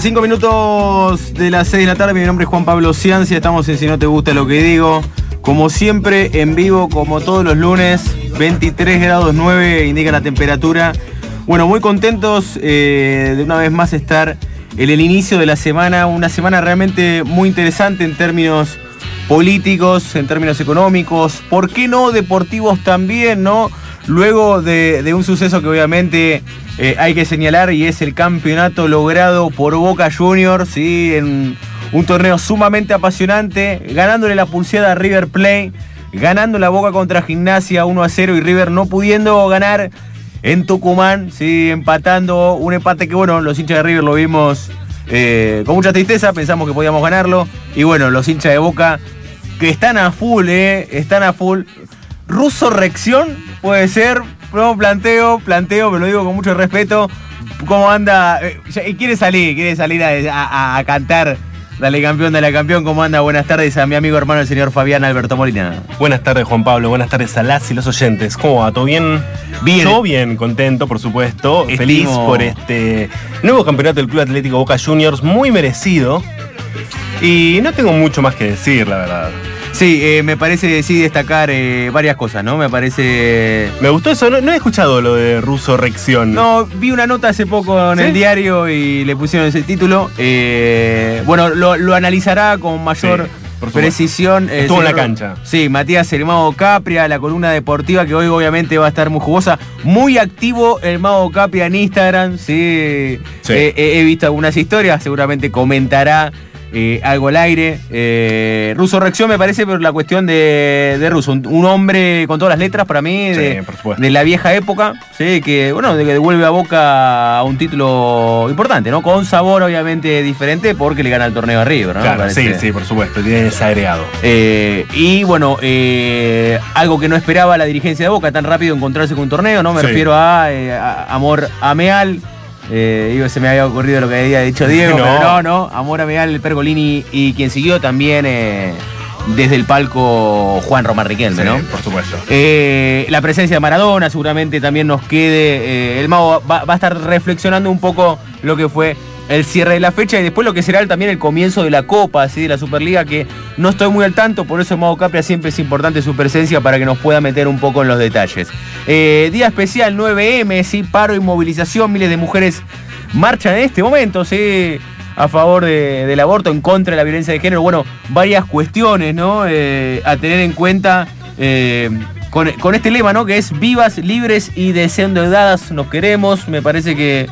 Bien, cinco minutos de las seis de la tarde. Mi nombre es Juan Pablo Ciancia. Estamos en Si No Te Gusta Lo Que Digo. Como siempre, en vivo, como todos los lunes, 23 grados 9 indica la temperatura. Bueno, muy contentos eh, de una vez más estar en el inicio de la semana. Una semana realmente muy interesante en términos políticos, en términos económicos. ¿Por qué no deportivos también, no? Luego de un suceso que obviamente eh, hay que señalar y es el campeonato logrado por Boca Juniors, ¿sí? en un torneo sumamente apasionante, ganándole la pulseada a River Plate, ganando la Boca contra Gimnasia 1 a 0 y River no pudiendo ganar en Tucumán, ¿sí? empatando un empate que bueno, los hinchas de River lo vimos eh, con mucha tristeza, pensamos que podíamos ganarlo y bueno, los hinchas de Boca que están a full, ¿eh? están a full. Ruso Rección puede ser, no planteo, planteo, pero lo digo con mucho respeto. ¿Cómo anda? Eh, quiere salir, quiere salir a, cantar. Dale campeón, dale campeón, ¿cómo anda? Buenas tardes a mi amigo hermano el señor Fabián Alberto Molina. Buenas tardes Juan Pablo, buenas tardes a las y los oyentes. ¿Cómo va? ¿Todo bien? Bien. Yo bien, contento por supuesto. Feliz por este nuevo campeonato del Club Atlético Boca Juniors, muy merecido. Y no tengo mucho más que decir, la verdad. Sí, eh, me parece sí destacar eh, varias cosas, ¿no? Me parece. Me gustó eso, no, he escuchado lo de Ruso Rección. No, vi una nota hace poco en el diario y le pusieron ese título. Eh, bueno, lo, analizará con mayor. precisión. Estuvo en la cancha. Sí, Matías el Mago Capria, la columna deportiva que hoy obviamente va a estar muy jugosa. Muy activo el Mago Capria en Instagram, sí. he visto algunas historias, seguramente comentará eh, algo al aire. Eh, Ruso Reacción me parece por la cuestión de, de Russo, un, hombre con todas las letras para mí, de, la vieja época, ¿sí? que bueno, de que devuelve a Boca a un título importante, ¿no? Con sabor obviamente diferente porque le gana el torneo a River, ¿no? sí, sí, por supuesto, tiene desagregado. Eh, y bueno, algo que no esperaba la dirigencia de Boca tan rápido encontrarse con un torneo, ¿no? Me refiero a, a Amor Ameal eh, se me había ocurrido lo que había dicho Diego, no. pero no, no. Amor Amigal, el Pergolini y quien siguió también eh, desde el palco Juan Román Riquelme, ¿no? Por supuesto. Eh, la presencia de Maradona seguramente también nos quede. el Mago va, va, a estar reflexionando un poco lo que fue el cierre de la fecha y después lo que será también el comienzo de la Copa, así de la Superliga, que no estoy muy al tanto, por eso Mago Capria siempre es importante su presencia para que nos pueda meter un poco en los detalles. Eh, día especial 9M, sí, paro y movilización, miles de mujeres marchan en este momento, sí a favor del aborto, en contra de la violencia de género. Bueno, varias cuestiones, ¿no? Eh, a tener en cuenta eh, con, con, este lema, ¿no? Que es vivas, libres y desendeudadas nos queremos. Me parece que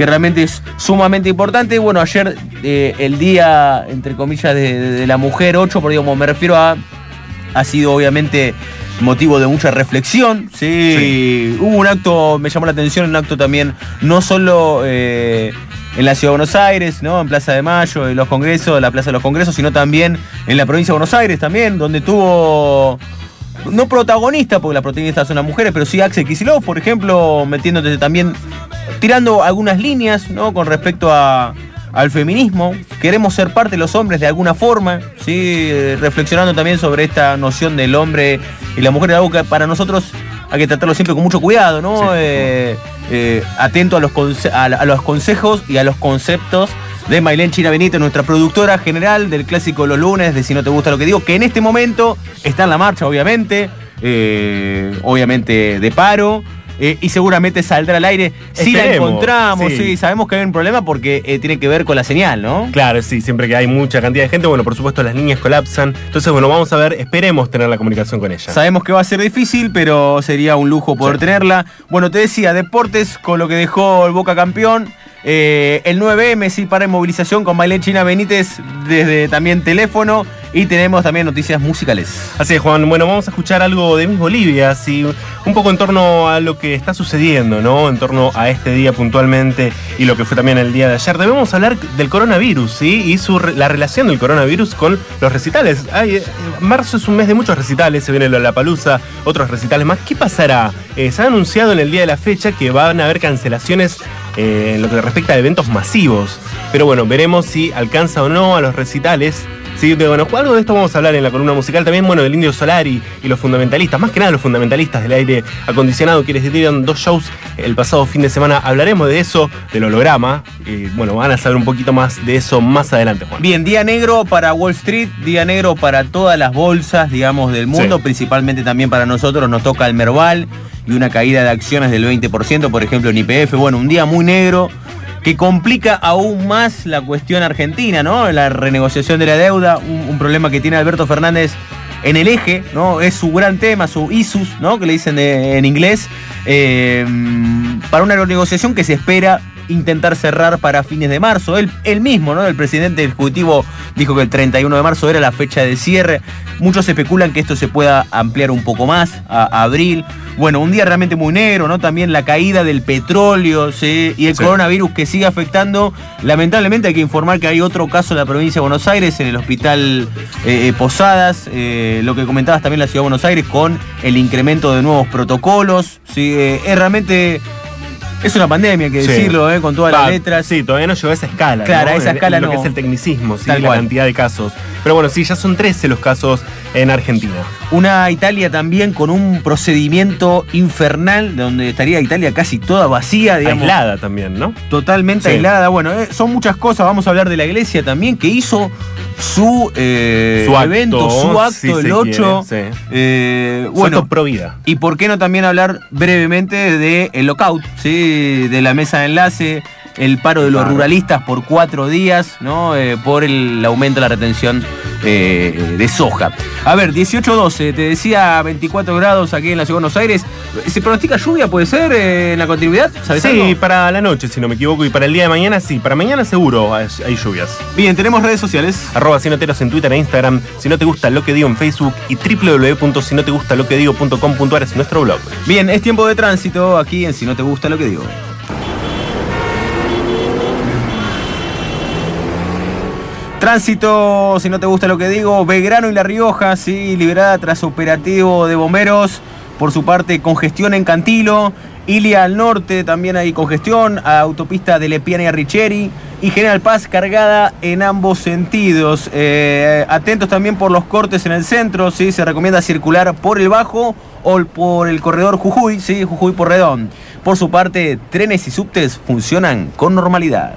que realmente es sumamente importante. Bueno, ayer eh, el día, entre comillas, de, la mujer 8, por digamos, me refiero a, ha sido obviamente motivo de mucha reflexión. Sí, hubo un acto, me llamó la atención, un acto también, no solo eh, en la Ciudad de Buenos Aires, ¿no? En Plaza de Mayo, en los congresos, la Plaza de los Congresos, sino también en la provincia de Buenos Aires también, donde tuvo no protagonista, porque las protagonistas son las mujeres, pero sí Axel Kicillof, por ejemplo, metiéndose también tirando algunas líneas ¿no? con respecto a, al feminismo. Queremos ser parte de los hombres de alguna forma, ¿sí? reflexionando también sobre esta noción del hombre y la mujer de algo que para nosotros hay que tratarlo siempre con mucho cuidado, ¿no? Eh, eh, atento a los, a, los consejos y a los conceptos de Mailén China Benito, nuestra productora general del clásico Los Lunes, de Si No Te Gusta Lo Que Digo, que en este momento está en la marcha, obviamente, eh, obviamente de paro. Eh, y seguramente saldrá al aire. Si la encontramos, sí. sabemos que hay un problema porque eh, tiene que ver con la señal, ¿no? Claro, sí, siempre que hay mucha cantidad de gente, bueno, por supuesto las líneas colapsan. Entonces, bueno, vamos a ver, esperemos tener la comunicación con ella. Sabemos que va a ser difícil, pero sería un lujo poder tenerla. Bueno, te decía, deportes con lo que dejó el Boca campeón. Eh, el 9M sí para movilización con Maile China Benítez desde también teléfono y tenemos también noticias musicales. Así es, Juan. Bueno, vamos a escuchar algo de Miss Bolivia, así, un poco en torno a lo que está sucediendo, ¿no? En torno a este día puntualmente y lo que fue también el día de ayer. Debemos hablar del coronavirus. Y su, la relación del coronavirus con los recitales. Eh, marzo es un mes de muchos recitales, se viene la Palusa, otros recitales más. ¿Qué pasará? Eh, se ha anunciado en el día de la fecha que van a haber cancelaciones eh, en lo que respecta a eventos masivos. Pero bueno, veremos si alcanza o no a los recitales Sí, bueno, algo de esto vamos a hablar en la columna musical también, bueno, del Indio Solari y los fundamentalistas, más que nada los fundamentalistas del aire acondicionado, quienes dieron dos shows el pasado fin de semana. Hablaremos de eso, del holograma, y bueno, van a saber un poquito más de eso más adelante, Juan. Bien, día negro para Wall Street, día negro para todas las bolsas, digamos, del mundo, principalmente también para nosotros, nos toca el Merval y una caída de acciones del 20%, por ejemplo, en IPF. Bueno, un día muy negro que complica aún más la cuestión argentina, ¿no? La renegociación de la deuda, un, problema que tiene Alberto Fernández en el eje, ¿no? Es su gran tema, su ISUS, ¿no? Que le dicen en inglés, eh, para una renegociación que se espera intentar cerrar para fines de marzo. Él, mismo, ¿no? El presidente del Ejecutivo dijo que el 31 de marzo era la fecha de cierre. Muchos especulan que esto se pueda ampliar un poco más a, abril. Bueno, un día realmente muy negro, ¿no? También la caída del petróleo ¿sí? y el coronavirus que sigue afectando. Lamentablemente hay que informar que hay otro caso en la provincia de Buenos Aires, en el hospital eh, eh, Posadas, eh, lo que comentabas también la ciudad de Buenos Aires con el incremento de nuevos protocolos. ¿sí? es realmente es una pandemia, hay que decirlo, ¿eh? con todas las letras. Sí, todavía no llegó a esa escala. Claro, a esa escala no. Lo que es el tecnicismo, ¿sí? la cantidad de casos. Pero bueno, sí, ya son 13 los casos en Argentina. Una Italia también con un procedimiento infernal, donde estaría Italia casi toda vacía, digamos. Aislada también, ¿no? Totalmente aislada. Bueno, eh, son muchas cosas. Vamos a hablar de la iglesia también, que hizo su, eh, evento, su acto el 8. Eh, bueno, pro vida. Y por qué no también hablar brevemente de el lockout, ¿sí? de la mesa de enlace, el paro de los ruralistas por cuatro días, ¿no? Eh, por el aumento de la retención eh, de soja. A ver, 18-12, te decía 24 grados aquí en la Ciudad de Buenos Aires. ¿Se pronostica lluvia, puede ser, eh, en la continuidad? sí, para la noche, si no me equivoco, y para el día de mañana sí. Para mañana seguro hay, lluvias. Bien, tenemos redes sociales. Arroba Sinoteros en Twitter e Instagram, si no te gusta lo que digo en Facebook y www.sinotegustaloquedigo.com.ar es nuestro blog. Bien, es tiempo de tránsito aquí en Si no te gusta lo que digo. Tránsito, si no te gusta lo que digo, Belgrano y La Rioja, sí, liberada tras operativo de bomberos. Por su parte, congestión en Cantilo. Ilia al norte, también hay congestión. Autopista de Lepiana y Arricheri. Y General Paz cargada en ambos sentidos. Eh, atentos también por los cortes en el centro. ¿sí? Se recomienda circular por el bajo o por el corredor Jujuy, ¿sí? Jujuy por Redón. Por su parte, trenes y subtes funcionan con normalidad.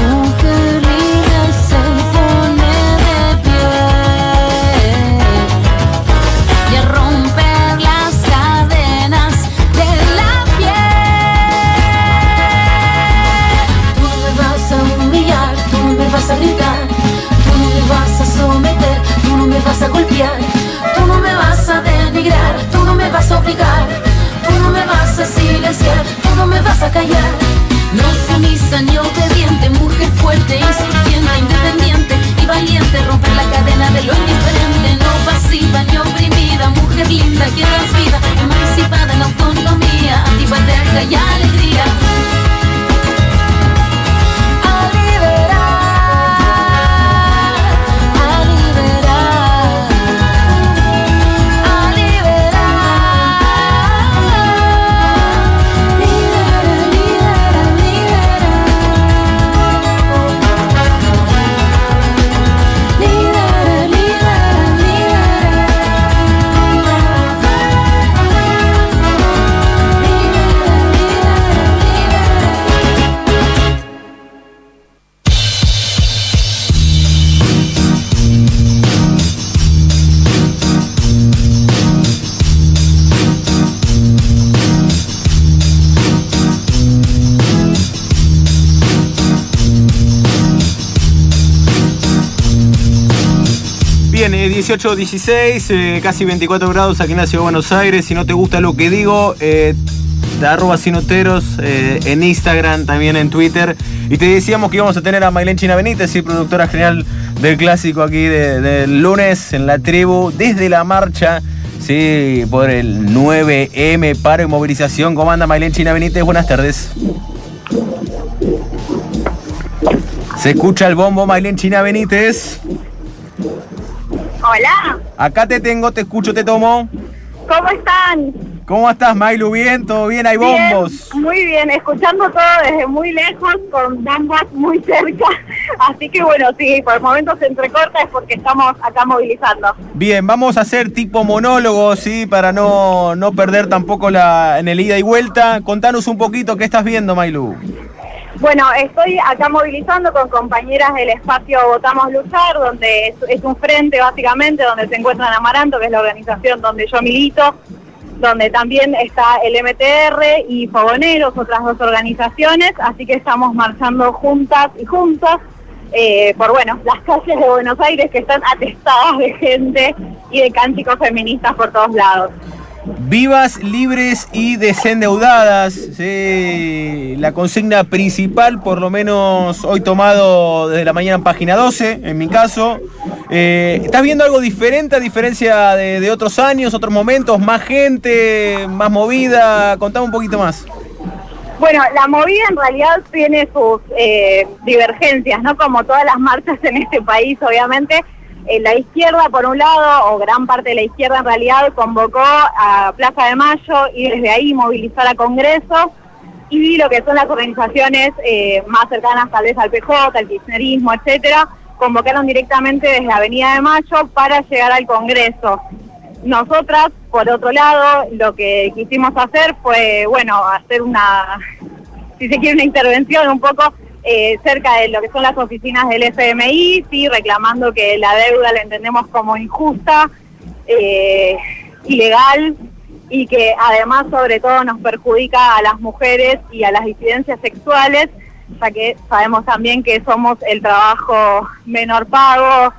18, 16, eh, casi 24 grados aquí en la Ciudad de Buenos Aires. Si no te gusta lo que digo, eh, arroba sinoteros eh, en Instagram, también en Twitter. Y te decíamos que íbamos a tener a Maylén China Benítez, sí, productora general del clásico aquí del lunes en la tribu, desde la marcha. Sí, por el 9M, paro y movilización. ¿Cómo anda Maylén China Benítez? Buenas tardes. Se escucha el bombo Maylén China Benítez. Hola, Acá te tengo, te escucho, te tomo. ¿cómo están? ¿Cómo estás, Mailu? ¿Bien? ¿Todo bien? ¿Hay bombos? Bien, muy bien, escuchando todo desde muy lejos, con bombas muy cerca. Así que bueno, sí, por momentos se entrecorta es porque estamos acá movilizando. Bien, vamos a hacer tipo monólogo, ¿sí? Para no, no perder tampoco la, en el ida y vuelta. Contanos un poquito qué estás viendo, Mailu. Bueno, estoy acá movilizando con compañeras del espacio Votamos Luchar, donde es, un frente básicamente, donde se encuentran Amaranto, que es la organización donde yo milito, donde también está el MTR y Fogoneros, otras dos organizaciones, así que estamos marchando juntas y juntos eh, por, bueno, las calles de Buenos Aires que están atestadas de gente y de cánticos feministas por todos lados. Vivas, libres y desendeudadas. La consigna principal, por lo menos hoy tomado desde la mañana en página 12, en mi caso. Eh, ¿Estás viendo algo diferente a diferencia de, de otros años, otros momentos? ¿Más gente, más movida? Contame un poquito más. Bueno, la movida en realidad tiene sus eh, divergencias, ¿no? Como todas las marchas en este país, obviamente. Eh, la izquierda, por un lado, o gran parte de la izquierda en realidad, convocó a Plaza de Mayo y desde ahí movilizar a Congreso y lo que son las organizaciones eh, más cercanas tal vez al PJ, al kirchnerismo, etcétera, convocaron directamente desde Avenida de Mayo para llegar al Congreso. Nosotras, por otro lado, lo que quisimos hacer fue, bueno, hacer una, si se quiere, una intervención un poco eh, cerca de lo que son las oficinas del FMI, sí, reclamando que la deuda la entendemos como injusta, eh, ilegal y que además sobre todo nos perjudica a las mujeres y a las disidencias sexuales, ya que sabemos también que somos el trabajo menor pago,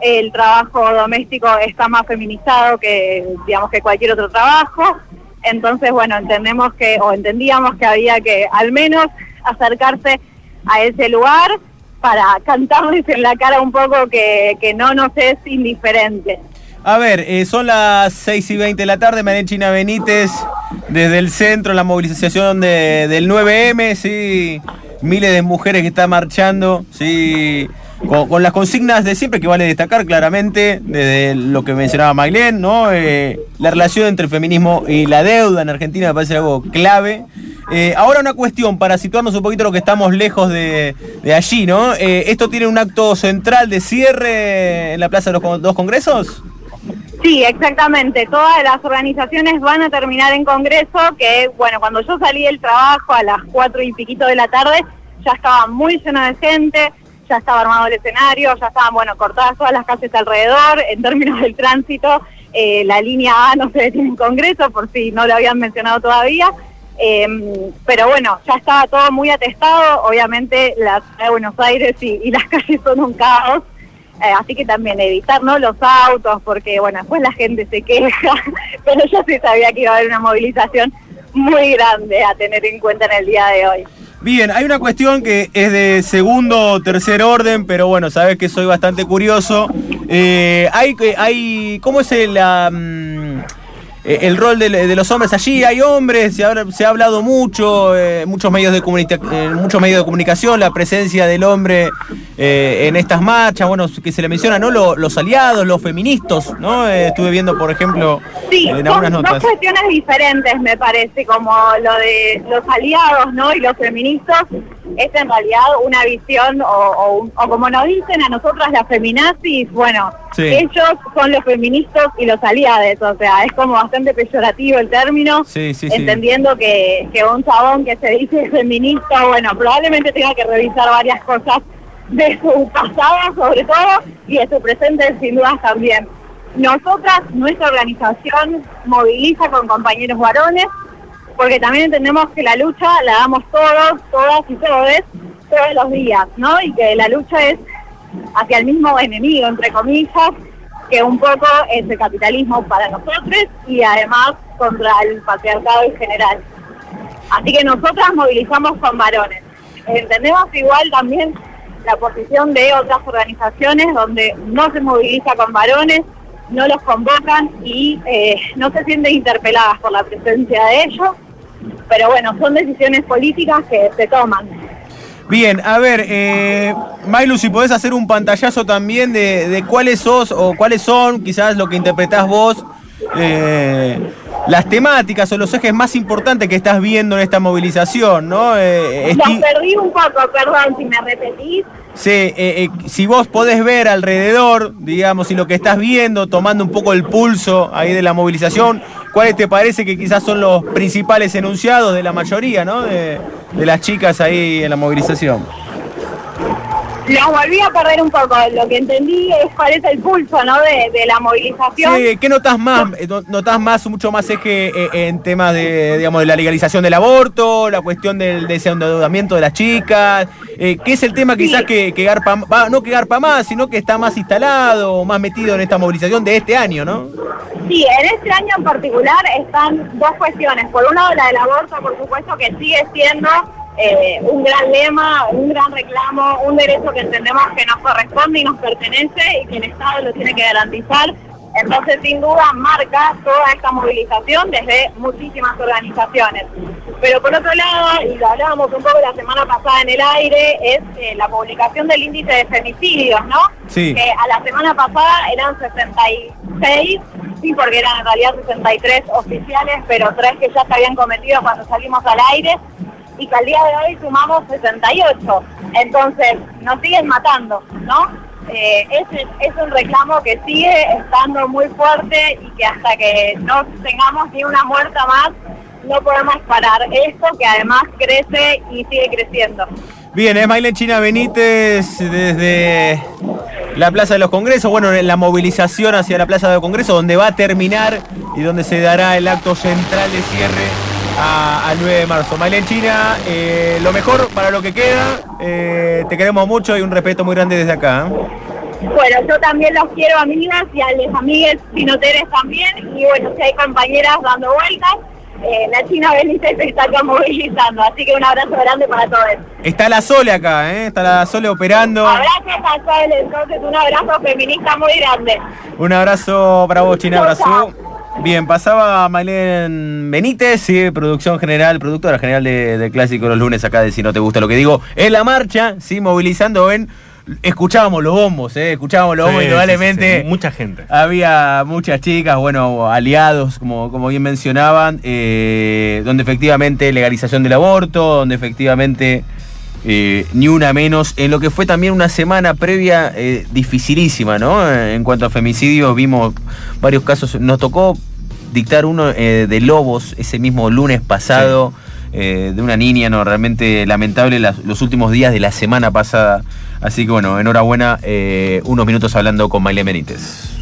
el trabajo doméstico está más feminizado que digamos que cualquier otro trabajo. Entonces, bueno, entendemos que, o entendíamos que había que al menos acercarse a ese lugar para cantarles en la cara un poco que, que no nos es indiferente. A ver, eh, son las 6 y 20 de la tarde, María China Benítez, desde el centro, la movilización de, del 9M, sí, miles de mujeres que están marchando, sí, con, las consignas de siempre que vale destacar claramente, desde lo que mencionaba Mailén, ¿no? Eh, la relación entre el feminismo y la deuda en Argentina me parece algo clave. Eh, ahora una cuestión para situarnos un poquito lo que estamos lejos de, allí, ¿no? Eh, ¿Esto tiene un acto central de cierre en la Plaza de los Dos Congresos? Sí, exactamente. Todas las organizaciones van a terminar en Congreso, que bueno, cuando yo salí del trabajo a las cuatro y piquito de la tarde, ya estaba muy lleno de gente, ya estaba armado el escenario, ya estaban, bueno, cortadas todas las calles alrededor, en términos del tránsito, eh, la línea A no se detiene en Congreso, por si no lo habían mencionado todavía. Eh, pero bueno, ya estaba todo muy atestado, obviamente la ciudad de Buenos Aires y, y las calles son un caos, eh, así que también evitar ¿no? los autos, porque bueno, después la gente se queja, pero yo sí sabía que iba a haber una movilización muy grande a tener en cuenta en el día de hoy. Bien, hay una cuestión que es de segundo o tercer orden, pero bueno, sabes que soy bastante curioso. Eh, hay, hay, ¿Cómo es la, el rol de, los hombres allí? Hay hombres, se ha, se ha hablado mucho, eh, muchos, medios de muchos medios de comunicación, la presencia del hombre en estas marchas, bueno, que se le menciona, ¿no? Los, aliados, los feministas, ¿no? estuve viendo, por ejemplo, en algunas notas. Dos cuestiones diferentes, me parece, como lo de los aliados, ¿no? Y los feministas es en realidad una visión, o, como nos dicen a nosotras las feminazis, bueno, ellos son los feministas y los aliados, o sea, es como bastante peyorativo el término, entendiendo que, que un chabón que se dice feminista, bueno, probablemente tenga que revisar varias cosas de su pasado sobre todo y de su presente sin dudas también. Nosotras, nuestra organización moviliza con compañeros varones, porque también entendemos que la lucha la damos todos, todas y todos, todos los días, ¿no? Y que la lucha es hacia el mismo enemigo, entre comillas, que un poco es el capitalismo para nosotros y además contra el patriarcado en general. Así que nosotras movilizamos con varones. Entendemos igual también la posición de otras organizaciones donde no se moviliza con varones, no los convocan y eh, no se sienten interpeladas por la presencia de ellos pero bueno, son decisiones políticas que se toman. Bien, a ver, eh, Mailu, si podés hacer un pantallazo también de, cuáles sos o cuáles son quizás lo que interpretás vos, eh, las temáticas o los ejes más importantes que estás viendo en esta movilización, ¿no? Eh, perdí un poco, perdón, si me repetís. Sí, eh, eh, si vos podés ver alrededor, digamos, y lo que estás viendo, tomando un poco el pulso ahí de la movilización, ¿cuáles te parece que quizás son los principales enunciados de la mayoría, ¿no? De, de las chicas ahí en la movilización. Los volví a perder un poco. Lo que entendí es cuál es el pulso, ¿no? De, la movilización. Sí, ¿qué notas más? Eh, ¿Notas más, mucho más eje eh, en temas de, digamos, de la legalización del aborto, la cuestión del desendeudamiento de las chicas? Eh, ¿Qué es el tema quizás que, que Garpa, no que Garpa más, sino que está más instalado, más metido en esta movilización de este año, ¿no? Sí, en este año en particular están dos cuestiones. Por un lado la del aborto, por supuesto, que sigue siendo eh, un gran lema, un gran reclamo, un derecho que entendemos que nos corresponde y nos pertenece y que el Estado lo tiene que garantizar. Entonces, sin duda, marca toda esta movilización desde muchísimas organizaciones. Pero por otro lado, y lo hablábamos un poco la semana pasada en el aire, es eh, la publicación del índice de femicidios, ¿no? Sí. Que a la semana pasada eran 66, sí, porque eran en realidad 63 oficiales, pero tres que ya se habían cometido cuando salimos al aire y que al día de hoy sumamos 68. Entonces, nos siguen matando, ¿no? Eh, es, un reclamo que sigue estando muy fuerte y que hasta que no tengamos ni una muerta más, no podemos parar esto que además crece y sigue creciendo. Bien, es Maylen China Benítez desde la Plaza de los Congresos, bueno, la movilización hacia la Plaza de los Congresos, donde va a terminar y donde se dará el acto central de cierre al 9 de marzo. Mailen China, eh, lo mejor para lo que queda. Eh, te queremos mucho y un respeto muy grande desde acá. ¿eh? Bueno, yo también los quiero amigas y a los amigues sinoteres también. Y bueno, si hay compañeras dando vueltas, la China Benítez se está movilizando. Así que un abrazo grande para todos. Está la Sole acá, ¿eh? está la Sole operando. Abrazo a Sole, entonces un abrazo feminista muy grande. Un abrazo para vos, China, abrazo. Bien, pasaba Mailén Benítez, sí, producción general, productora general de, Clásico los lunes acá de Si No Te Gusta Lo Que Digo, en la marcha, sí, movilizando en... Escuchábamos los bombos, ¿eh? escuchábamos los bombos, indudablemente. mucha gente. Había muchas chicas, bueno, aliados, como, como bien mencionaban, eh, donde efectivamente legalización del aborto, donde efectivamente eh, ni una menos, en lo que fue también una semana previa eh, dificilísima, ¿no? En cuanto a femicidios, vimos varios casos, nos tocó dictar uno eh, de Lobos ese mismo lunes pasado, de una niña, ¿no? Realmente lamentable los últimos días de la semana pasada. Así que bueno, enhorabuena, unos minutos hablando con Maile Benítez.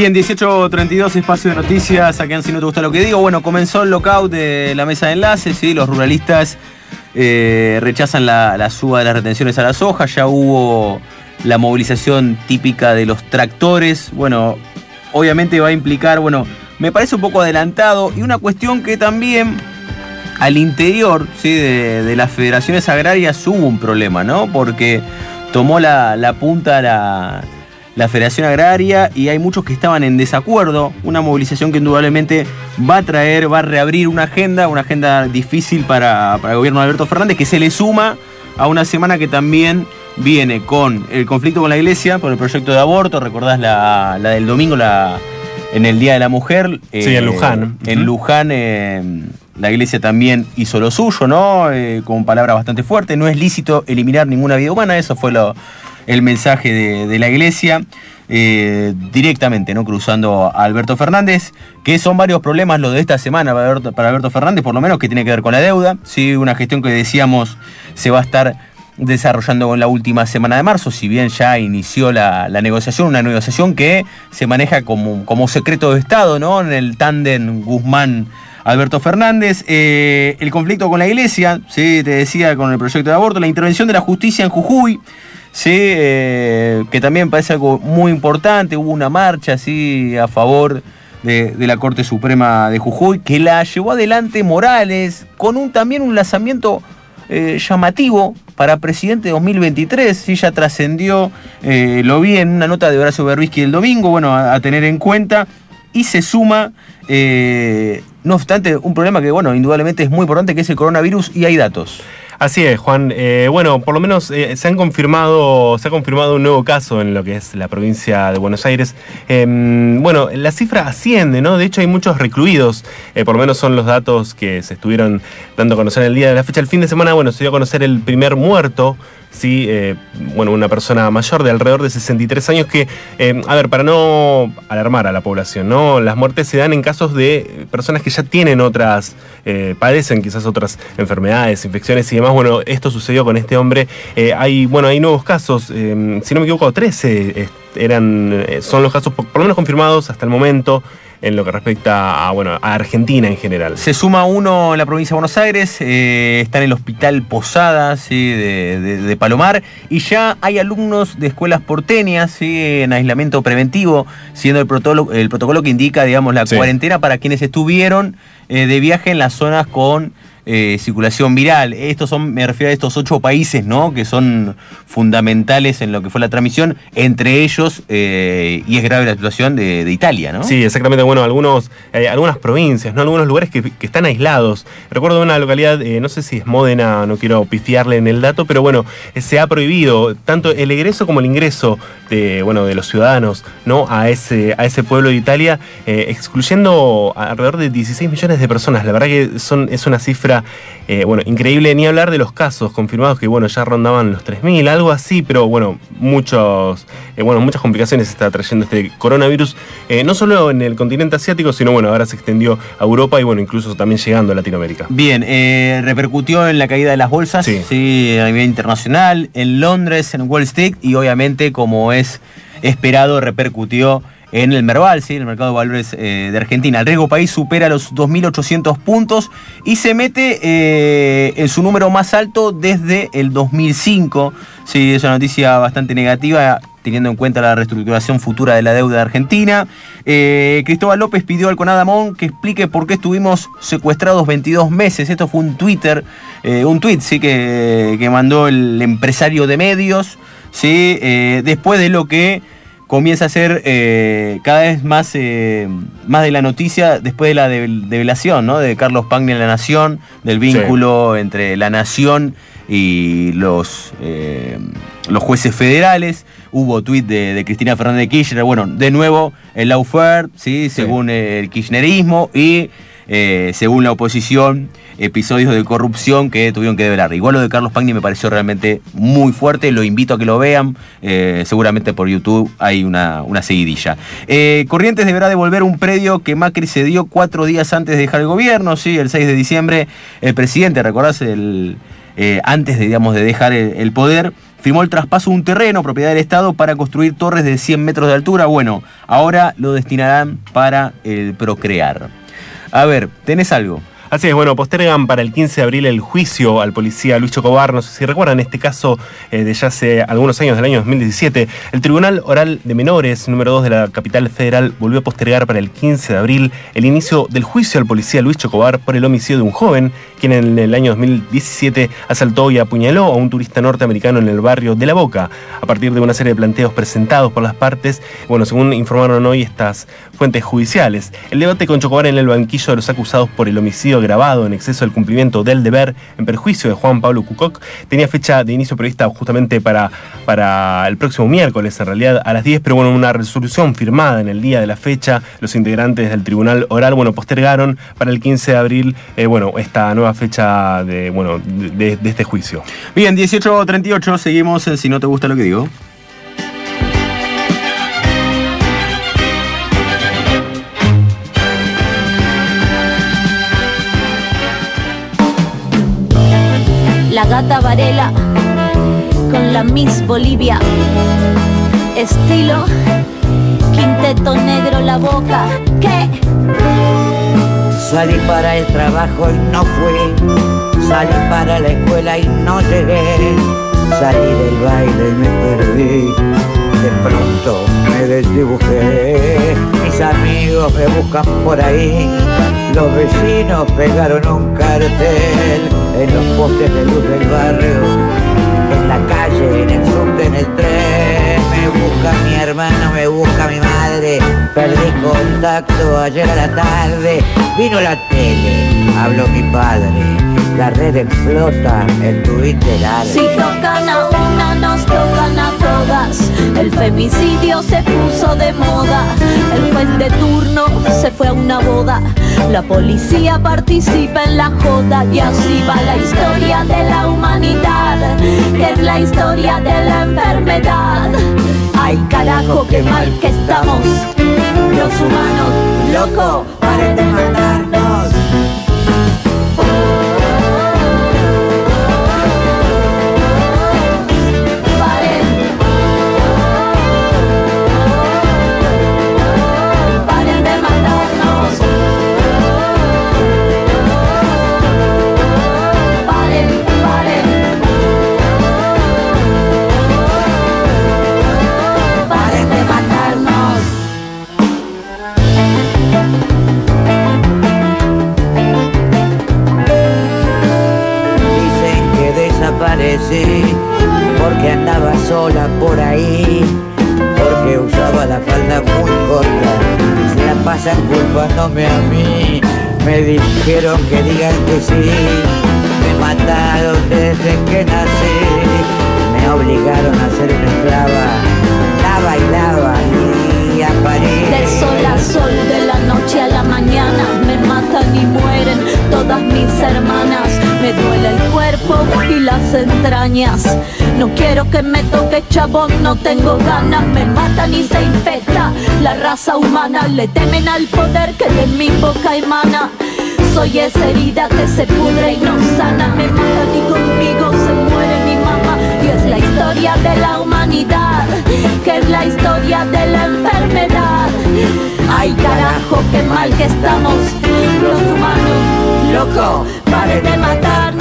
Bien, 18.32, espacio de noticias, aquí en Si No Te Gusta Lo Que Digo. Bueno, comenzó el lockout de la mesa de enlaces, ¿sí? los ruralistas eh, rechazan la, suba de las retenciones a la soja, ya hubo la movilización típica de los tractores, bueno, obviamente va a implicar, bueno, me parece un poco adelantado y una cuestión que también al interior ¿sí? de, las federaciones agrarias hubo un problema, ¿no? Porque tomó la, la punta la la Federación Agraria y hay muchos que estaban en desacuerdo. Una movilización que indudablemente va a traer, va a reabrir una agenda, una agenda difícil para, el gobierno de Alberto Fernández, que se le suma a una semana que también viene con el conflicto con la iglesia por el proyecto de aborto. Recordás la, del domingo, la, en el Día de la Mujer. Sí, en Luján. Eh, en Luján. Eh, la iglesia también hizo lo suyo, ¿no? Eh, con palabras bastante fuertes. No es lícito eliminar ninguna vida humana, eso fue lo, el mensaje de, la iglesia. Eh, directamente, ¿no? Cruzando a Alberto Fernández, que son varios problemas lo de esta semana para Alberto, Fernández, por lo menos que tiene que ver con la deuda, ¿sí? una gestión que decíamos se va a estar desarrollando en la última semana de marzo, si bien ya inició la, negociación, una negociación que se maneja como, como secreto de Estado, ¿no? En el tándem Guzmán. Alberto Fernández, eh, el conflicto con la iglesia, ¿sí? te decía con el proyecto de aborto, la intervención de la justicia en Jujuy, Sí, eh, que también parece algo muy importante. Hubo una marcha así a favor de, la Corte Suprema de Jujuy que la llevó adelante Morales con un, también un lanzamiento eh, llamativo para presidente 2023. Sí, ya trascendió, eh, lo vi en una nota de Horacio Berbisky el domingo, bueno, a, tener en cuenta. Y se suma, no obstante, un problema que, bueno, indudablemente es muy importante, que es el coronavirus y hay datos. Así es, Juan. Eh, bueno, por lo menos eh, se han confirmado, se ha confirmado un nuevo caso en lo que es la provincia de Buenos Aires. Em, bueno, la cifra asciende, ¿no? De hecho, hay muchos recluidos. Eh, por lo menos son los datos que se estuvieron dando a conocer el día de la fecha. El fin de semana, bueno, se dio a conocer el primer muerto ¿sí? Eh, bueno, una persona mayor de alrededor de 63 años que, eh, a ver, para no alarmar a la población, ¿no? Las muertes se dan en casos de personas que ya tienen otras, eh, padecen quizás otras enfermedades, infecciones y demás. Bueno, esto sucedió con este hombre. hay, bueno, hay nuevos casos, si no me equivoco, 13 eran, son los casos por lo menos confirmados hasta el momento en lo que respecta a, bueno, a Argentina en general. Se suma uno en la provincia de Buenos Aires, eh, está en el Hospital Posadas de, Palomar, y ya hay alumnos de escuelas porteñas en aislamiento preventivo, siendo el protocolo, el protocolo que indica digamos, la cuarentena para quienes estuvieron eh, de viaje en las zonas con eh, circulación viral. Estos son, me refiero a estos ocho países, ¿no? Que son fundamentales en lo que fue la transmisión, entre ellos, eh, y es grave la situación de, Italia, ¿no? Sí, exactamente. Bueno, algunos, eh, algunas provincias, ¿no? Algunos lugares que, están aislados. Recuerdo una localidad, no sé si es Módena, no quiero pifiarle en el dato, pero bueno, se ha prohibido tanto el egreso como el ingreso de, bueno, de los ciudadanos, ¿no? A ese, a ese pueblo de Italia, excluyendo alrededor de 16 millones de personas. La verdad que son, es una cifra eh, bueno, increíble ni hablar de los casos confirmados que, bueno, ya rondaban los 3.000, algo así, pero bueno, muchos, eh, bueno, muchas complicaciones está trayendo este coronavirus, eh, no solo en el continente asiático, sino bueno, ahora se extendió a Europa y bueno, incluso también llegando a Latinoamérica. Bien, repercutió en la caída de las bolsas, sí. a nivel internacional, en Londres, en Wall Street y obviamente como es esperado repercutió en el Merval, ¿sí? el mercado de valores eh, de Argentina. El riesgo país supera los 2.800 puntos y se mete eh, en su número más alto desde el 2005. Sí, es una noticia bastante negativa teniendo en cuenta la reestructuración futura de la deuda de Argentina. Eh, Cristóbal López pidió al Conadamón que explique por qué estuvimos secuestrados 22 meses. Esto fue un Twitter, un tweet ¿sí? que, que, mandó el empresario de medios, ¿sí? después de lo que comienza a ser eh, cada vez más, eh, más de la noticia después de la develación ¿no? de Carlos Pagni en La Nación, del vínculo entre La Nación y los, eh, los jueces federales. Hubo tuit de, Cristina Fernández de Kirchner, bueno, de nuevo el lawfare, ¿sí? según el kirchnerismo y según la oposición episodios de corrupción que tuvieron que develar. Igual lo de Carlos Pagni me pareció realmente muy fuerte, lo invito a que lo vean, eh, seguramente por YouTube hay una, una seguidilla. Eh, Corrientes deberá devolver un predio que Macri cedió cuatro días antes de dejar el gobierno, sí, el 6 de diciembre, el presidente, ¿recordás? El, eh, antes de, digamos, de dejar el, poder, firmó el traspaso de un terreno, propiedad del Estado, para construir torres de 100 metros de altura. Bueno, ahora lo destinarán para el procrear. A ver, ¿tenés algo? Así es, bueno, postergan para el 15 de abril el juicio al policía Luis Chocobar. No sé si recuerdan este caso eh, de ya hace algunos años, del año 2017. El Tribunal Oral de Menores, número 2 de la capital federal, volvió a postergar para el 15 de abril el inicio del juicio al policía Luis Chocobar por el homicidio de un joven, quien en el año 2017 asaltó y apuñaló a un turista norteamericano en el barrio de La Boca. A partir de una serie de planteos presentados por las partes, bueno, según informaron hoy estas fuentes judiciales, el debate con Chocobar en el banquillo de los acusados por el homicidio grabado en exceso del cumplimiento del deber en perjuicio de Juan Pablo Cucoc tenía fecha de inicio prevista justamente para, para el próximo miércoles, en realidad a las 10, pero bueno, una resolución firmada en el día de la fecha, los integrantes del tribunal oral, bueno, postergaron para el 15 de abril, eh, bueno, esta nueva fecha de, bueno, de, este juicio. Bien, 18.38, seguimos en Si no te gusta lo que digo. La gata Varela con la Miss Bolivia. Estilo quinteto negro la boca. ¿Qué? Salí para el trabajo y no fui. Salí para la escuela y no llegué. Salí del baile y me perdí. De pronto me desdibujé. Amigos me buscan por ahí. Los vecinos pegaron un cartel en los postes de luz del barrio, en la calle, en el subte, en el tren. Me busca mi hermano, me busca mi madre. Perdí contacto ayer a la tarde. Vino la tele, habló mi padre. La red explota, el Twitter arde. Si tocan a una, nos tocan El femicidio se puso de moda. El juez de turno se fue a una boda. La policía participa en la joda. Y así va la historia de la humanidad. Que es la historia de la enfermedad. Ay, carajo, qué mal que estamos. Los humanos, loco, paren de matarnos. Sola por ahí, porque usaba la falda muy corta. Se la pasan culpándome a mí. Me dijeron que digan que sí. Me mataron desde que nací. Me obligaron a ser una esclava. La bailaba De sol a sol, de la noche a la mañana, me matan y mueren todas mis hermanas. Me duele el cuerpo y las entrañas. No quiero que me toque chabón, no tengo ganas. Me matan y se infecta la raza humana. Le temen al poder que de mi boca emana. Soy esa herida que se pudre y no sana. Me matan y conmigo se muere mi mamá. Y es la historia de la humanidad, que es la historia de la enfermedad. Ay carajo, qué mal que estamos los humanos. Loco, pare de matarnos.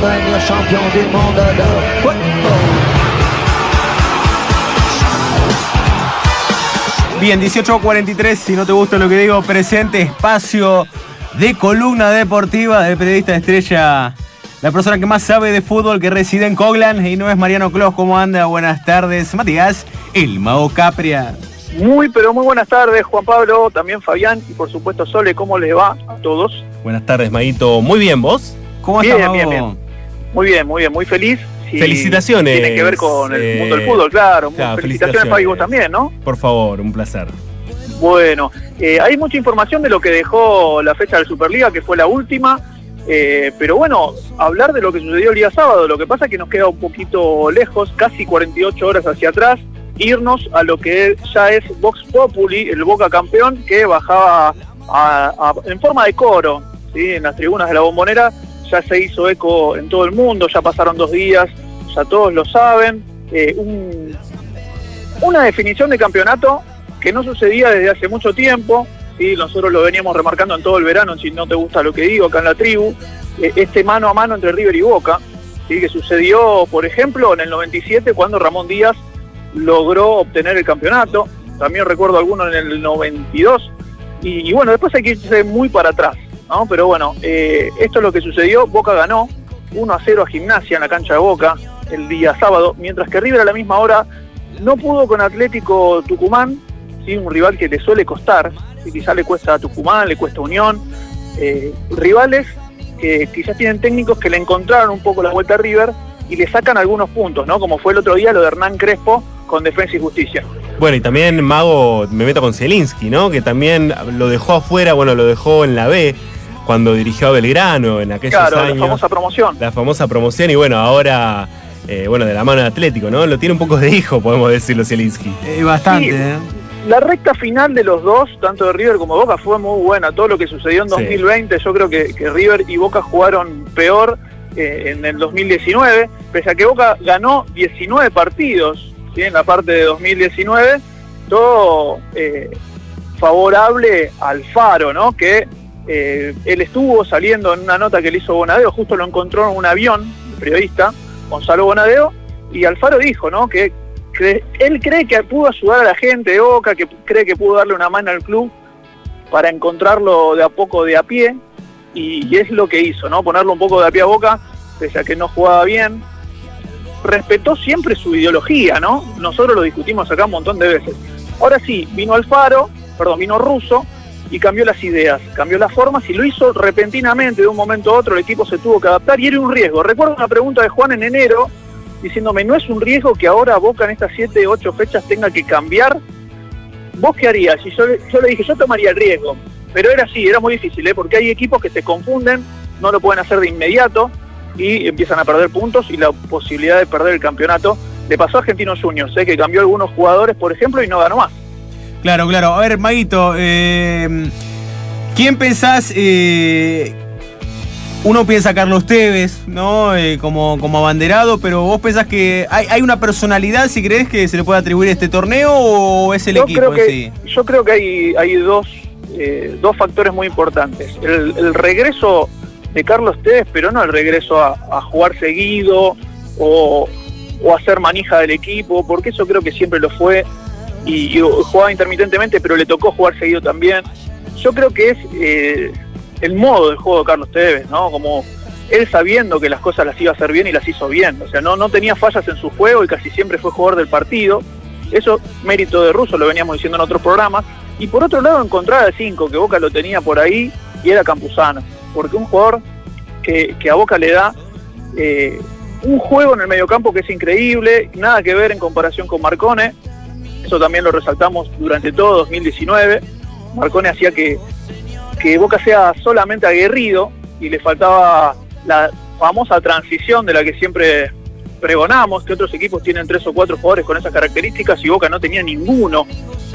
Devenir champion du monde de. Bien, 18.43, si no te gusta lo que digo, presente espacio de columna deportiva del periodista estrella, la persona que más sabe de fútbol que reside en Coglan y no es Mariano Clos. ¿Cómo anda? Buenas tardes, Matías, el Mago Capria. Muy, pero muy buenas tardes, Juan Pablo, también Fabián y por supuesto Sole, ¿cómo les va a todos? Buenas tardes, Maguito. Muy bien, ¿vos? ¿Cómo Bien, estás, bien, Mago? bien. Muy bien, muy bien, muy feliz. Felicitaciones, Tiene que ver con el eh, mundo del fútbol, claro. claro, felicitaciones, vos también, ¿no? Por favor, un placer. Bueno, eh, hay mucha información de lo que dejó la fecha de Superliga, que fue la última. eh, pero bueno, hablar de lo que sucedió el día sábado, lo que pasa es que nos queda un poquito lejos, casi 48 horas hacia atrás, irnos a lo que ya es Vox Populi, el Boca campeón, que bajaba a- en forma de coro, en las tribunas de la bombonera, ya se hizo eco en todo el mundo, ya pasaron dos días, ya todos lo saben. eh, un- una definición de campeonato que no sucedía desde hace mucho tiempo, ¿sí? nosotros lo veníamos remarcando en todo el verano, si no te gusta lo que digo acá en la tribu, eh, este mano a mano entre River y Boca, ¿sí? que sucedió, por ejemplo, en el 97 cuando Ramón Díaz logró obtener el campeonato, también recuerdo alguno en el 92, y, y bueno, después hay que irse muy para atrás, ¿no? pero bueno, eh, esto es lo que sucedió, Boca ganó 1 a 0 a Gimnasia en la cancha de Boca el día sábado, mientras que River a la misma hora no pudo con Atlético Tucumán, ¿sí? un rival que le suele costar, ¿sí? quizás le cuesta a Tucumán, le cuesta Unión, eh, rivales que quizás tienen técnicos que le encontraron un poco la vuelta a River y le sacan algunos puntos, ¿no? Como fue el otro día lo de Hernán Crespo con Defensa y Justicia. Bueno, y también Mago, me meto con Zielinski, ¿no? Que también lo dejó afuera, bueno, lo dejó en la B cuando dirigió a Belgrano en aquellos Claro, años. la famosa promoción. la famosa promoción y bueno, ahora, eh, bueno, de la mano de Atlético, ¿no? Lo tiene un poco de hijo, podemos decirlo, Zielinski. Eh, bastante, Sí. ¿eh? La recta final de los dos, tanto de River como Boca, fue muy buena. Todo lo que sucedió en Sí. 2020, yo creo que, que River y Boca jugaron peor eh, en el 2019, pese a que Boca ganó 19 partidos ¿sí? en la parte de 2019, todo eh, favorable al Faro, ¿no? Que eh, él estuvo saliendo en una nota que le hizo Bonadeo, justo lo encontró en un avión, periodista, Gonzalo Bonadeo, y Alfaro dijo, ¿no? Que él cree que pudo ayudar a la gente de Boca, que cree que pudo darle una mano al club para encontrarlo de a poco de a pie, y, y es lo que hizo, ¿no? Ponerlo un poco de a pie a Boca, pese a que no jugaba bien. Respetó siempre su ideología, ¿no? Nosotros lo discutimos acá un montón de veces. Ahora sí, vino Alfaro, perdón, vino Russo y cambió las ideas, cambió las formas y lo hizo repentinamente de un momento a otro, el equipo se tuvo que adaptar y era un riesgo. Recuerdo una pregunta de Juan en enero diciéndome, ¿no es un riesgo que ahora Boca en estas 7, 8 fechas tenga que cambiar? ¿Vos qué harías? Y yo, yo le dije, yo tomaría el riesgo. Pero era así, era muy difícil, ¿eh? porque hay equipos que se confunden, no lo pueden hacer de inmediato y empiezan a perder puntos y la posibilidad de perder el campeonato. Le pasó a Argentinos Juniors, ¿eh? que cambió algunos jugadores, por ejemplo, y no ganó más. Claro, claro. A ver, Maguito, eh, ¿quién pensás? eh, uno piensa Carlos Tevez, ¿no? Como, como abanderado, pero vos pensás que hay, hay una personalidad, si crees, que se le puede atribuir este torneo o es el yo equipo creo en que, sí? Yo creo que hay, hay dos, dos factores muy importantes. El, el regreso de Carlos Tevez, pero no el regreso a, jugar seguido o, o a ser manija del equipo, porque eso creo que siempre lo fue y, y jugaba intermitentemente, pero le tocó jugar seguido también. Yo creo que es eh, el modo del juego de Carlos Tevez, ¿no? Como él sabiendo que las cosas las iba a hacer bien y las hizo bien. O sea, no, no tenía fallas en su juego y casi siempre fue jugador del partido. Eso mérito de Russo, lo veníamos diciendo en otros programas. Y por otro lado, encontrar al 5, que Boca lo tenía por ahí, y era Campuzano. Porque un jugador que, que a Boca le da eh, un juego en el mediocampo que es increíble, nada que ver en comparación con Marcone. Eso también lo resaltamos durante todo 2019. Marcone hacía que, que Boca sea solamente aguerrido y le faltaba la famosa transición de la que siempre pregonamos, que otros equipos tienen tres o cuatro jugadores con esas características y Boca no tenía ninguno.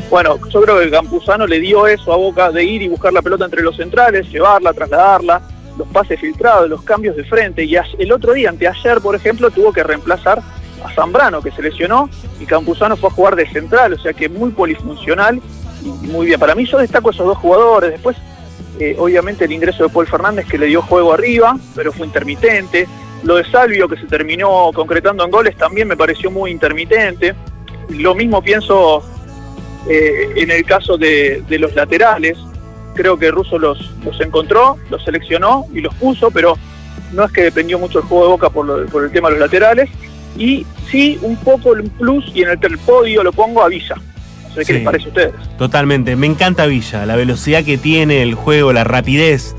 Bueno, yo creo que Campuzano le dio eso a Boca de ir y buscar la pelota entre los centrales, llevarla, trasladarla, los pases filtrados, los cambios de frente. Y el otro día, anteayer, por ejemplo, tuvo que reemplazar a Zambrano, que se lesionó, y Campuzano fue a jugar de central, o sea que muy polifuncional y muy bien. Para mí yo destaco esos dos jugadores. Después, eh, obviamente, el ingreso de Paul Fernández que le dio juego arriba, pero fue intermitente. Lo de Salvio que se terminó concretando en goles también me pareció muy intermitente. Lo mismo pienso eh, en el caso de, de los laterales. Creo que Russo los, los encontró, los seleccionó y los puso, pero no es que dependió mucho el juego de Boca por, lo- por el tema de los laterales. Y sí, un poco el plus, y en el, podio lo pongo a Villa. No sé qué les parece a ustedes. Totalmente. Me encanta Villa, la velocidad que tiene, el juego, la rapidez.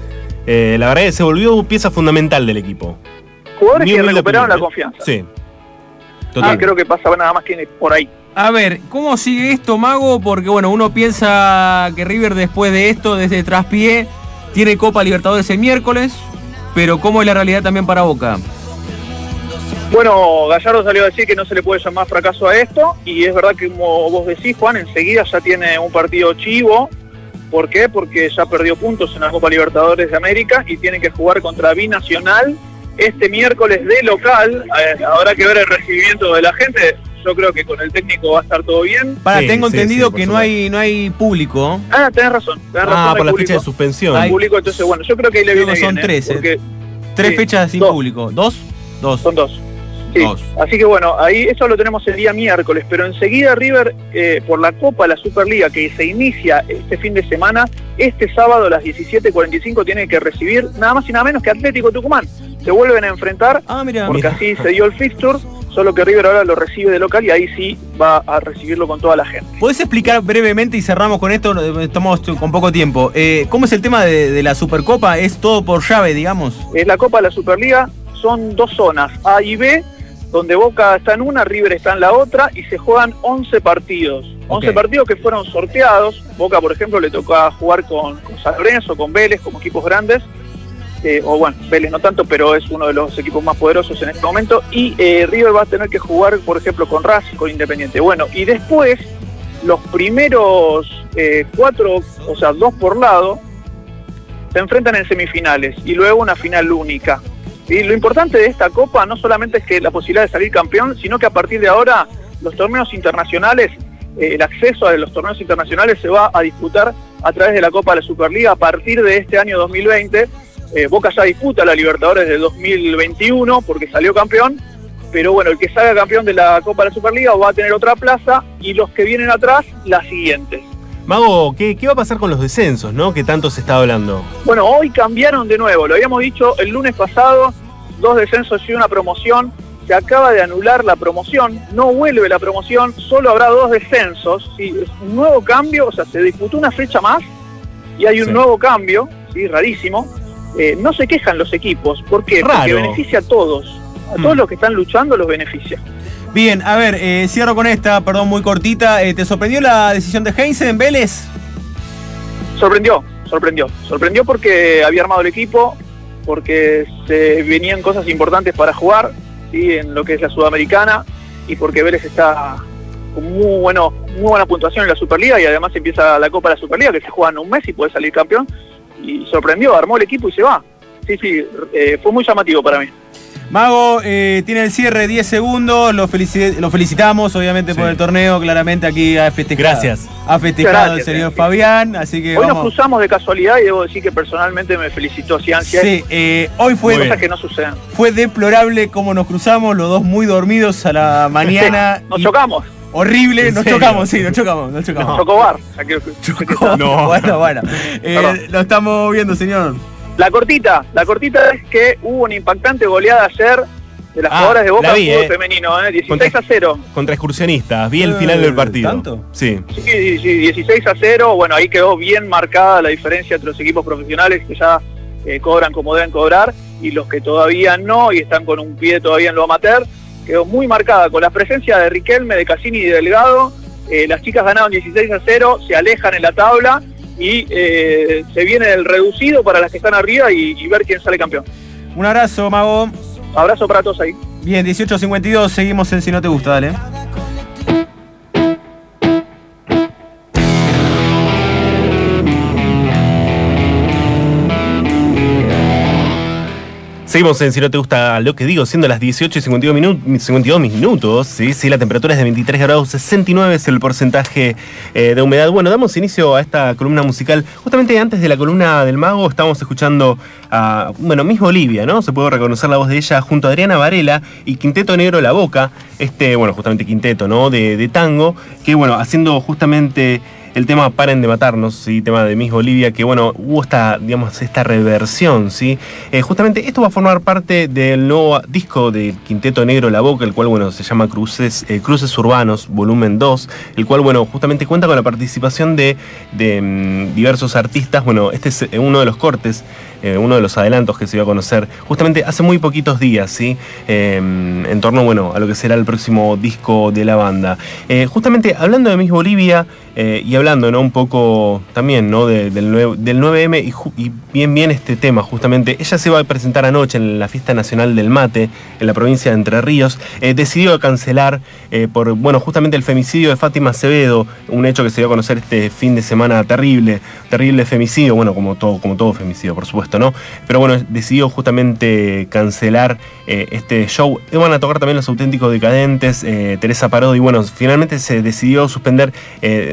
Eh, la verdad que se volvió pieza fundamental del equipo. Jugadores que recuperaron la ¿eh? confianza. Sí. Ah, Total. creo que pasaba nada más que por ahí. A ver, ¿cómo sigue esto, Mago? Porque bueno, uno piensa que River después de esto, desde traspié, tiene Copa Libertadores el miércoles, pero ¿cómo es la realidad también para Boca? Bueno, Gallardo salió a decir que no se le puede llamar fracaso a esto y es verdad que como vos decís, Juan, enseguida ya tiene un partido chivo. ¿Por qué? Porque ya perdió puntos en la Copa Libertadores de América y tiene que jugar contra Binacional este miércoles de local. Eh, habrá que ver el recibimiento de la gente. Yo creo que con el técnico va a estar todo bien. Para, Sí, tengo sí, entendido sí, que no hay, no hay público. Ah, tenés razón. Tenés razón Ah, hay por la público. fecha de suspensión. Hay público, entonces bueno, yo creo que ahí le Creo viene que son bien, tres, ¿eh? Porque Tres Sí, fechas sin dos. público. ¿Dos? Dos. Son dos. Sí. Dos. Así que bueno, ahí eso lo tenemos el día miércoles, pero enseguida River, eh, por la Copa, la Superliga, que se inicia este fin de semana, este sábado a las 17.45 tiene que recibir nada más y nada menos que Atlético Tucumán. Se vuelven a enfrentar Ah, porque así se dio el fixture, solo que River ahora lo recibe de local y ahí sí va a recibirlo con toda la gente. ¿Podés explicar brevemente y cerramos con esto? Estamos con poco tiempo. Eh, ¿Cómo es el tema de, de la Supercopa? ¿Es todo por llave, digamos? Es la Copa de la Superliga, son dos zonas, A y B, donde Boca está en una, River está en la otra, y se juegan 11 partidos. 11 Ok. partidos que fueron sorteados. Boca, por ejemplo, le toca jugar con, con San Lorenzo, con Vélez, como equipos grandes. Eh, o bueno, Vélez no tanto, pero es uno de los equipos más poderosos en este momento. Y eh, River va a tener que jugar, por ejemplo, con Racing, con Independiente. Bueno, y después, los primeros eh, cuatro, o sea, dos por lado, se enfrentan en semifinales y luego una final única. Y lo importante de esta copa no solamente es que la posibilidad de salir campeón, sino que a partir de ahora los torneos internacionales, eh, el acceso a los torneos internacionales se va a disputar a través de la Copa de la Superliga a partir de este año 2020. Eh, Boca ya disputa la Libertadores del 2021 porque salió campeón, pero bueno, el que salga campeón de la Copa de la Superliga va a tener otra plaza y los que vienen atrás las siguientes. Mago, ¿qué, qué va a pasar con los descensos, no? Que tanto se está hablando. Bueno, hoy cambiaron de nuevo, lo habíamos dicho el lunes pasado, dos descensos y una promoción. Se acaba de anular la promoción, no vuelve la promoción, solo habrá dos descensos. ¿sí? Es un nuevo cambio, o sea, se disputó una fecha más y hay un Sí. nuevo cambio, ¿sí? rarísimo. Eh, no se quejan los equipos, ¿por qué? Porque Raro. beneficia a todos. A Mm. todos los que están luchando los beneficia. Bien, a ver, eh, cierro con esta, perdón, muy cortita. Eh, ¿Te sorprendió la decisión de Heinze en Vélez? Sorprendió, sorprendió. Sorprendió porque había armado el equipo, porque se venían cosas importantes para jugar, ¿sí? en lo que es la Sudamericana, y porque Vélez está con muy, bueno, muy buena puntuación en la Superliga y además empieza la Copa de la Superliga que se juega en un mes y puede salir campeón. Y sorprendió, armó el equipo y se va. Sí, sí, eh, fue muy llamativo para mí. Mago, eh, tiene el cierre 10 segundos, lo, felici- lo felicitamos obviamente por el torneo, claramente aquí ha festejado. Gracias. Ha festejado Gracias, el señor eh. Fabián, así que Hoy nos cruzamos de casualidad y debo decir que personalmente me felicitó Ciancia. Sí, eh, hoy fue. Cosas que no suceden. fue deplorable cómo nos cruzamos, los dos muy dormidos a la mañana. Sí, nos y chocamos, Horrible, ¿En nos serio? chocamos, sí, nos chocamos, nos chocamos. chocobar. Aquí- Chocó. No. Bueno, bueno. Eh, lo estamos viendo, señor. La cortita, la cortita es que hubo una impactante goleada ayer de las Ah, jugadoras de Boca vi, fútbol eh. femenino, ¿eh? 16 Contra- a 0. Contra excursionistas, vi el Eh, final del partido. ¿tanto? Sí. Sí, sí, sí, 16 a 0. Bueno, ahí quedó bien marcada la diferencia entre los equipos profesionales que ya eh, cobran como deben cobrar y los que todavía no y están con un pie todavía en lo amateur. Quedó muy marcada con la presencia de Riquelme, de Cassini y de Delgado. Eh, las chicas ganaron 16 a 0, se alejan en la tabla y eh, se viene el reducido para las que están arriba y, y ver quién sale campeón. Un abrazo, Mago. Abrazo para todos ahí. Bien, 18.52, seguimos en Si No Te Gusta, dale. Seguimos en Si no te gusta lo que digo, siendo las 18 y 52, minu- 52 minutos, ¿sí? Sí, la temperatura es de 23 grados 69, es el porcentaje eh, de humedad. Bueno, damos inicio a esta columna musical. Justamente antes de la columna del mago estábamos escuchando a, bueno, Miss Bolivia, ¿no? Se puede reconocer la voz de ella junto a Adriana Varela y Quinteto Negro La Boca, este, bueno, justamente quinteto, ¿no? De tango, que bueno, haciendo justamente el tema Paren de Matarnos, ¿sí? tema de Miss Bolivia, que bueno, hubo esta, digamos, esta reversión, ¿sí? Eh, justamente esto va a formar parte del nuevo disco del Quinteto Negro La Boca, el cual, bueno, se llama Cruces, eh, Cruces Urbanos, volumen 2, el cual, bueno, justamente cuenta con la participación de, mm, diversos artistas, bueno, este es eh, uno de los cortes, uno de los adelantos que se dio a conocer justamente hace muy poquitos días, ¿sí? Eh, en torno, bueno, a lo que será el próximo disco de la banda. Justamente hablando de Miss Bolivia eh, y hablando, ¿no? Un poco también, ¿no? De- del, 9, del 9M y, bien, bien este tema, justamente. Ella se va a presentar anoche en la Fiesta Nacional del Mate, en la provincia de Entre Ríos. Eh, decidió cancelar eh, por, bueno, justamente el femicidio de Fátima Acevedo, un hecho que se dio a conocer este fin de semana terrible, terrible femicidio, bueno, como todo, como todo femicidio, por supuesto, ¿no? Pero bueno, decidió justamente cancelar este show. Van a tocar también los auténticos decadentes, Teresa Parodi. Bueno, finalmente se decidió suspender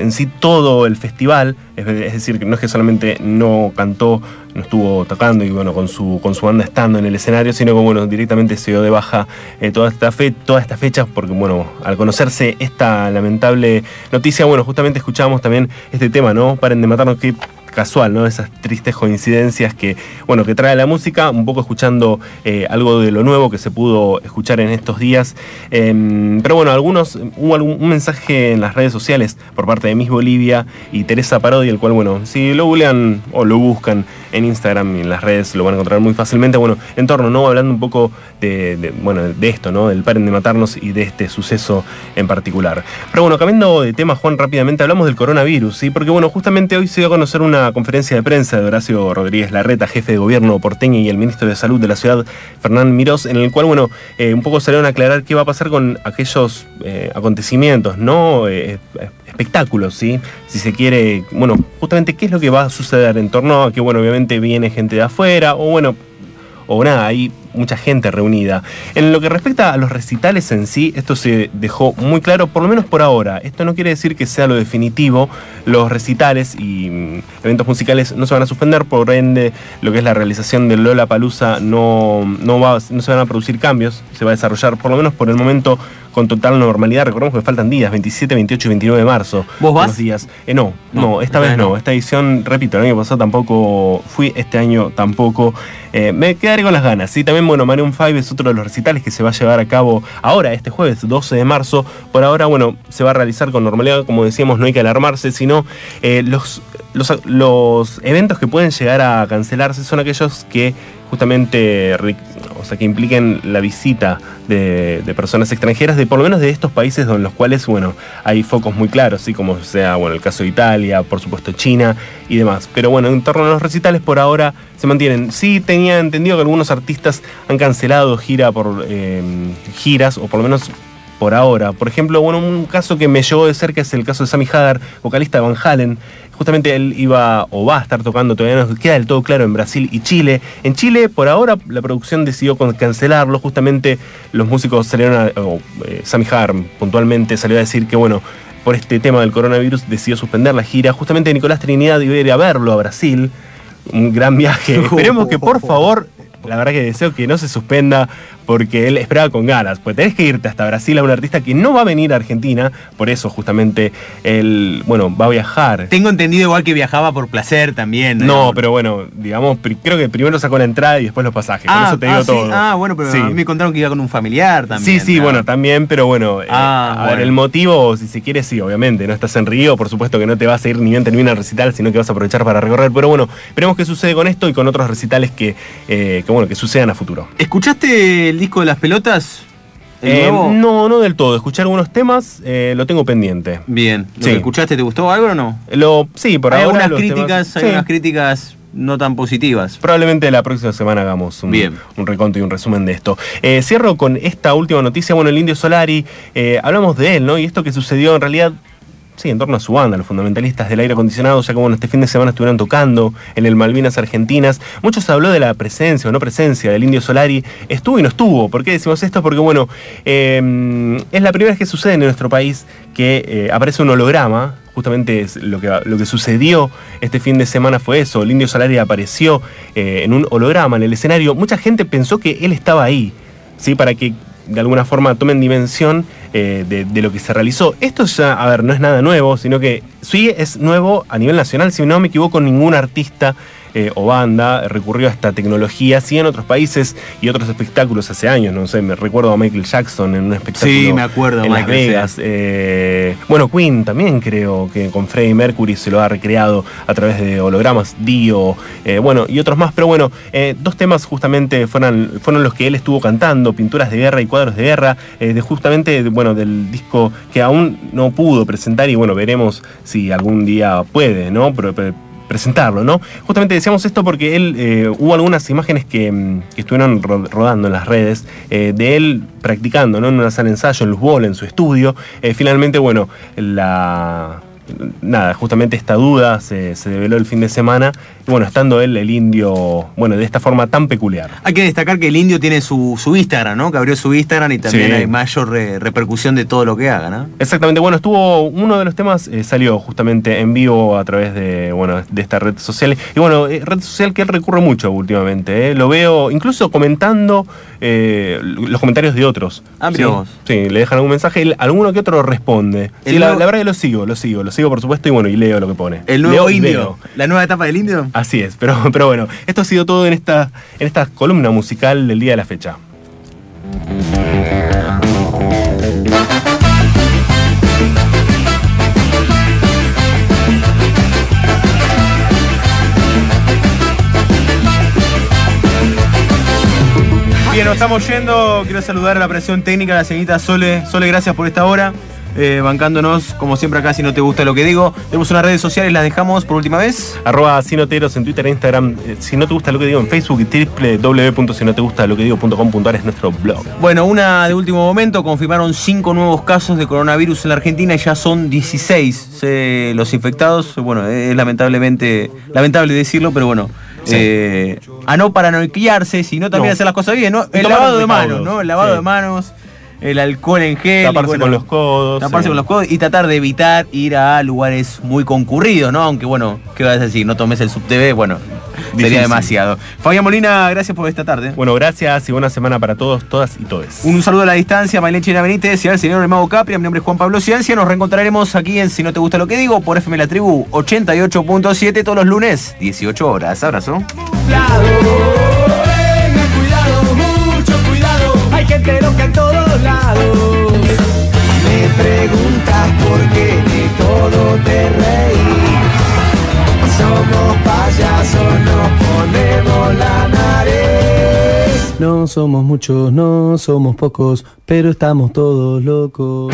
en sí todo el festival. Es, decir, que no es que solamente no cantó, no estuvo tocando y bueno, con su, con su banda estando en el escenario, sino que bueno, directamente se dio de baja eh, toda esta fe, todas estas fechas, porque bueno, al conocerse esta lamentable noticia, bueno, justamente escuchamos también este tema, ¿no? Paren de matarnos, que casual, ¿no? Esas tristes coincidencias que, bueno, que trae la música, un poco escuchando eh, algo de lo nuevo que se pudo escuchar en estos días. Em, pero bueno, algunos, hubo algún, un mensaje en las redes sociales por parte de Miss Bolivia y Teresa Parodi, el cual, bueno, si lo googlean o lo buscan en Instagram y en las redes lo van a encontrar muy fácilmente. Bueno, en torno, ¿no? Hablando un poco de, bueno, de esto, ¿no? Del paren de matarnos y de este suceso en particular. Pero bueno, cambiando de tema, Juan, rápidamente hablamos del coronavirus, ¿sí? Porque bueno, justamente hoy se dio a conocer una conferencia de prensa de Horacio Rodríguez Larreta, jefe de gobierno porteño y el ministro de Salud de la ciudad, Fernán Mirós, en el cual, bueno, eh, un poco salieron a aclarar qué va a pasar con aquellos eh, acontecimientos, ¿no? Eh, espectáculos, ¿sí? Si se quiere, bueno, justamente qué es lo que va a suceder en torno a que, bueno, obviamente viene gente de afuera, o bueno, o nada, hay mucha gente reunida. En lo que respecta a los recitales en sí, esto se dejó muy claro, por lo menos por ahora. Esto no quiere decir que sea lo definitivo. Los recitales y mm, eventos musicales no se van a suspender, por ende, lo que es la realización del Lola Palusa no, no, no se van a producir cambios, se va a desarrollar por lo menos por el momento con total normalidad. Recordemos que faltan días, 27, 28 y 29 de marzo. ¿Vos vas? Días. Eh, no, no, No, esta vez vez no. no. Esta edición, repito, el año pasado tampoco fui, este año tampoco. Eh, me quedaré con las ganas. Sí, también, bueno, Maroon 5 es otro de los recitales que se va a llevar a cabo ahora, este jueves 12 de marzo. Por ahora, bueno, se va a realizar con normalidad. Como decíamos, no hay que alarmarse, sino eh, los, los, los eventos que pueden llegar a cancelarse son aquellos que justamente o sea, que impliquen la visita de, personas extranjeras de por lo menos de estos países en los cuales, bueno, hay focos muy claros, ¿sí? como sea, bueno, el caso de Italia, por supuesto China y demás. Pero bueno, en torno a los recitales por ahora se mantienen. Sí tenía entendido que algunos artistas han cancelado gira por eh, giras, o por lo menos por ahora. Por ejemplo, bueno, un caso que me llegó de cerca es el caso de Sammy Hagar, vocalista de Van Halen. Justamente él iba o va a estar tocando, todavía no queda del todo claro, en Brasil y Chile. En Chile, por ahora, la producción decidió cancelarlo. Justamente los músicos salieron a. o, eh, Sammy Hagar puntualmente salió a decir que, bueno, por este tema del coronavirus decidió suspender la gira. Justamente Nicolás Trinidad iba a ir a verlo a Brasil. Un gran viaje. Esperemos que, por favor, la verdad que deseo que no se suspenda porque él esperaba con ganas. Pues tenés que irte hasta Brasil a un artista que no va a venir a Argentina. Por eso, justamente, él, bueno, va a viajar. Tengo entendido igual que viajaba por placer también. No, pero bueno, digamos, creo que primero sacó la entrada y después los pasajes. Con eso te digo ah, sí. todo. Ah, bueno, pero Sí. a mí me contaron que iba con un familiar también. Sí, sí, Ah. bueno, también, pero bueno, eh, Ah, ver, bueno. el motivo, si se quiere, sí, obviamente, no estás en Río, por supuesto que no te vas a ir ni bien termina el recital, sino que vas a aprovechar para recorrer, pero bueno, veremos qué sucede con esto y con otros recitales que, eh, que bueno, que sucedan a futuro. ¿Escuchaste el disco de las pelotas? ¿El Eh, no, no del todo, escuché algunos temas, eh, lo tengo pendiente. Bien. ¿Lo Sí. que escuchaste te gustó algo o no? Lo, sí, por hay ahora algunas críticas, temas- hay sí. unas críticas no tan positivas. Probablemente la próxima semana hagamos un, Bien. un reconto y un resumen de esto. Eh, cierro con esta última noticia. Bueno, el Indio Solari, hablamos de él, ¿no? Y esto que sucedió en realidad sí, en torno a su banda, los fundamentalistas del aire acondicionado, ya que bueno, este fin de semana estuvieron tocando en el Malvinas Argentinas. Muchos habló de la presencia o no presencia del Indio Solari. Estuvo y no estuvo. ¿Por qué decimos esto? Porque bueno, eh, es la primera vez que sucede en nuestro país que eh, aparece un holograma. Justamente es lo, que, lo que sucedió este fin de semana fue eso. El Indio Solari apareció eh, en un holograma en el escenario. Mucha gente pensó que él estaba ahí, ¿sí? Para que de alguna forma tomen dimensión eh, de, lo que se realizó. Esto ya, a ver, no es nada nuevo, sino que sí es nuevo a nivel nacional, si no me equivoco, ningún artista eh, o banda recurrió a esta tecnología, sí en otros países y otros espectáculos hace años, no sé, me recuerdo a Michael Jackson en un espectáculo sí, me acuerdo, en Michael, Las Vegas. Sí. Eh, bueno, Queen también creo que con Freddie Mercury se lo ha recreado a través de hologramas, Dio, eh, bueno, y otros más, pero bueno, dos temas justamente fueron, fueron los que él estuvo cantando, Pinturas de Guerra y Cuadros de Guerra, de justamente, bueno, del disco que aún no pudo presentar y bueno, veremos si algún día puede, ¿no? Pero, pero, presentarlo, ¿no? Justamente decíamos esto porque él, eh, hubo algunas imágenes que, mm, estuvieron ro rodando en las redes eh, de él practicando, ¿no? En una sala de ensayo, en Luz Ball, en su estudio. Eh, finalmente, bueno, la... Nada, justamente esta duda se, se, develó el fin de semana. Y bueno, estando él, el indio, bueno, de esta forma tan peculiar. Hay que destacar que el indio tiene su, su Instagram, ¿no? Que abrió su Instagram y también sí. hay mayor re, repercusión de todo lo que haga, ¿no? Exactamente, bueno, estuvo, uno de los temas eh, salió justamente en vivo a través de, bueno, de esta red social. Y bueno, eh, red social que él recurre mucho últimamente, eh. lo veo incluso comentando eh, los comentarios de otros. Ah, ¿sí? sí, le dejan algún mensaje, alguno que otro responde. Sí, la, la, verdad que lo sigo, lo sigo, lo sigo por supuesto y bueno, y leo lo que pone. El nuevo leo indio, la nueva etapa del indio. Así es, pero, pero bueno, esto ha sido todo en esta, en esta columna musical del día de la fecha. Bien, nos estamos yendo. Quiero saludar a la presión técnica, la señorita Sole. Sole, gracias por esta hora. Eh, bancándonos, como siempre acá, si no te gusta lo que digo. Tenemos unas redes sociales, las dejamos por última vez. Arroba Sinoteros en Twitter e Instagram. Eh, si no te gusta lo que digo en Facebook y www.sinotegustaloquedigo.com.ar es nuestro blog. Bueno, una de último momento, confirmaron cinco nuevos casos de coronavirus en la Argentina y ya son 16 eh, los infectados. Bueno, es lamentablemente, lamentable decirlo, pero bueno. Sí. Eh, a no paranoiquearse, sino también no. hacer las cosas bien, ¿no? El lavado de manos, ¿no? El lavado sí. de manos el alcohol en gel. Taparse bueno, con los codos. Taparse sí. con los codos y tratar de evitar ir a lugares muy concurridos, ¿no? Aunque bueno, ¿qué vas a decir? No tomes el subtv, bueno, Difícil. sería demasiado. Fabián Molina, gracias por esta tarde. Bueno, gracias y buena semana para todos, todas y todes. Un saludo a la distancia, Maylene China Benítez y al señor Mago Capri. Mi nombre es Juan Pablo Ciencia. Nos reencontraremos aquí en Si No Te Gusta Lo Que Digo por FM La Tribu 88.7 todos los lunes, 18 horas. Abrazo. Hay gente loca en Me preguntas por qué de todo te reí. Somos payasos, nos ponemos la nariz. No somos muchos, no somos pocos, pero estamos todos locos.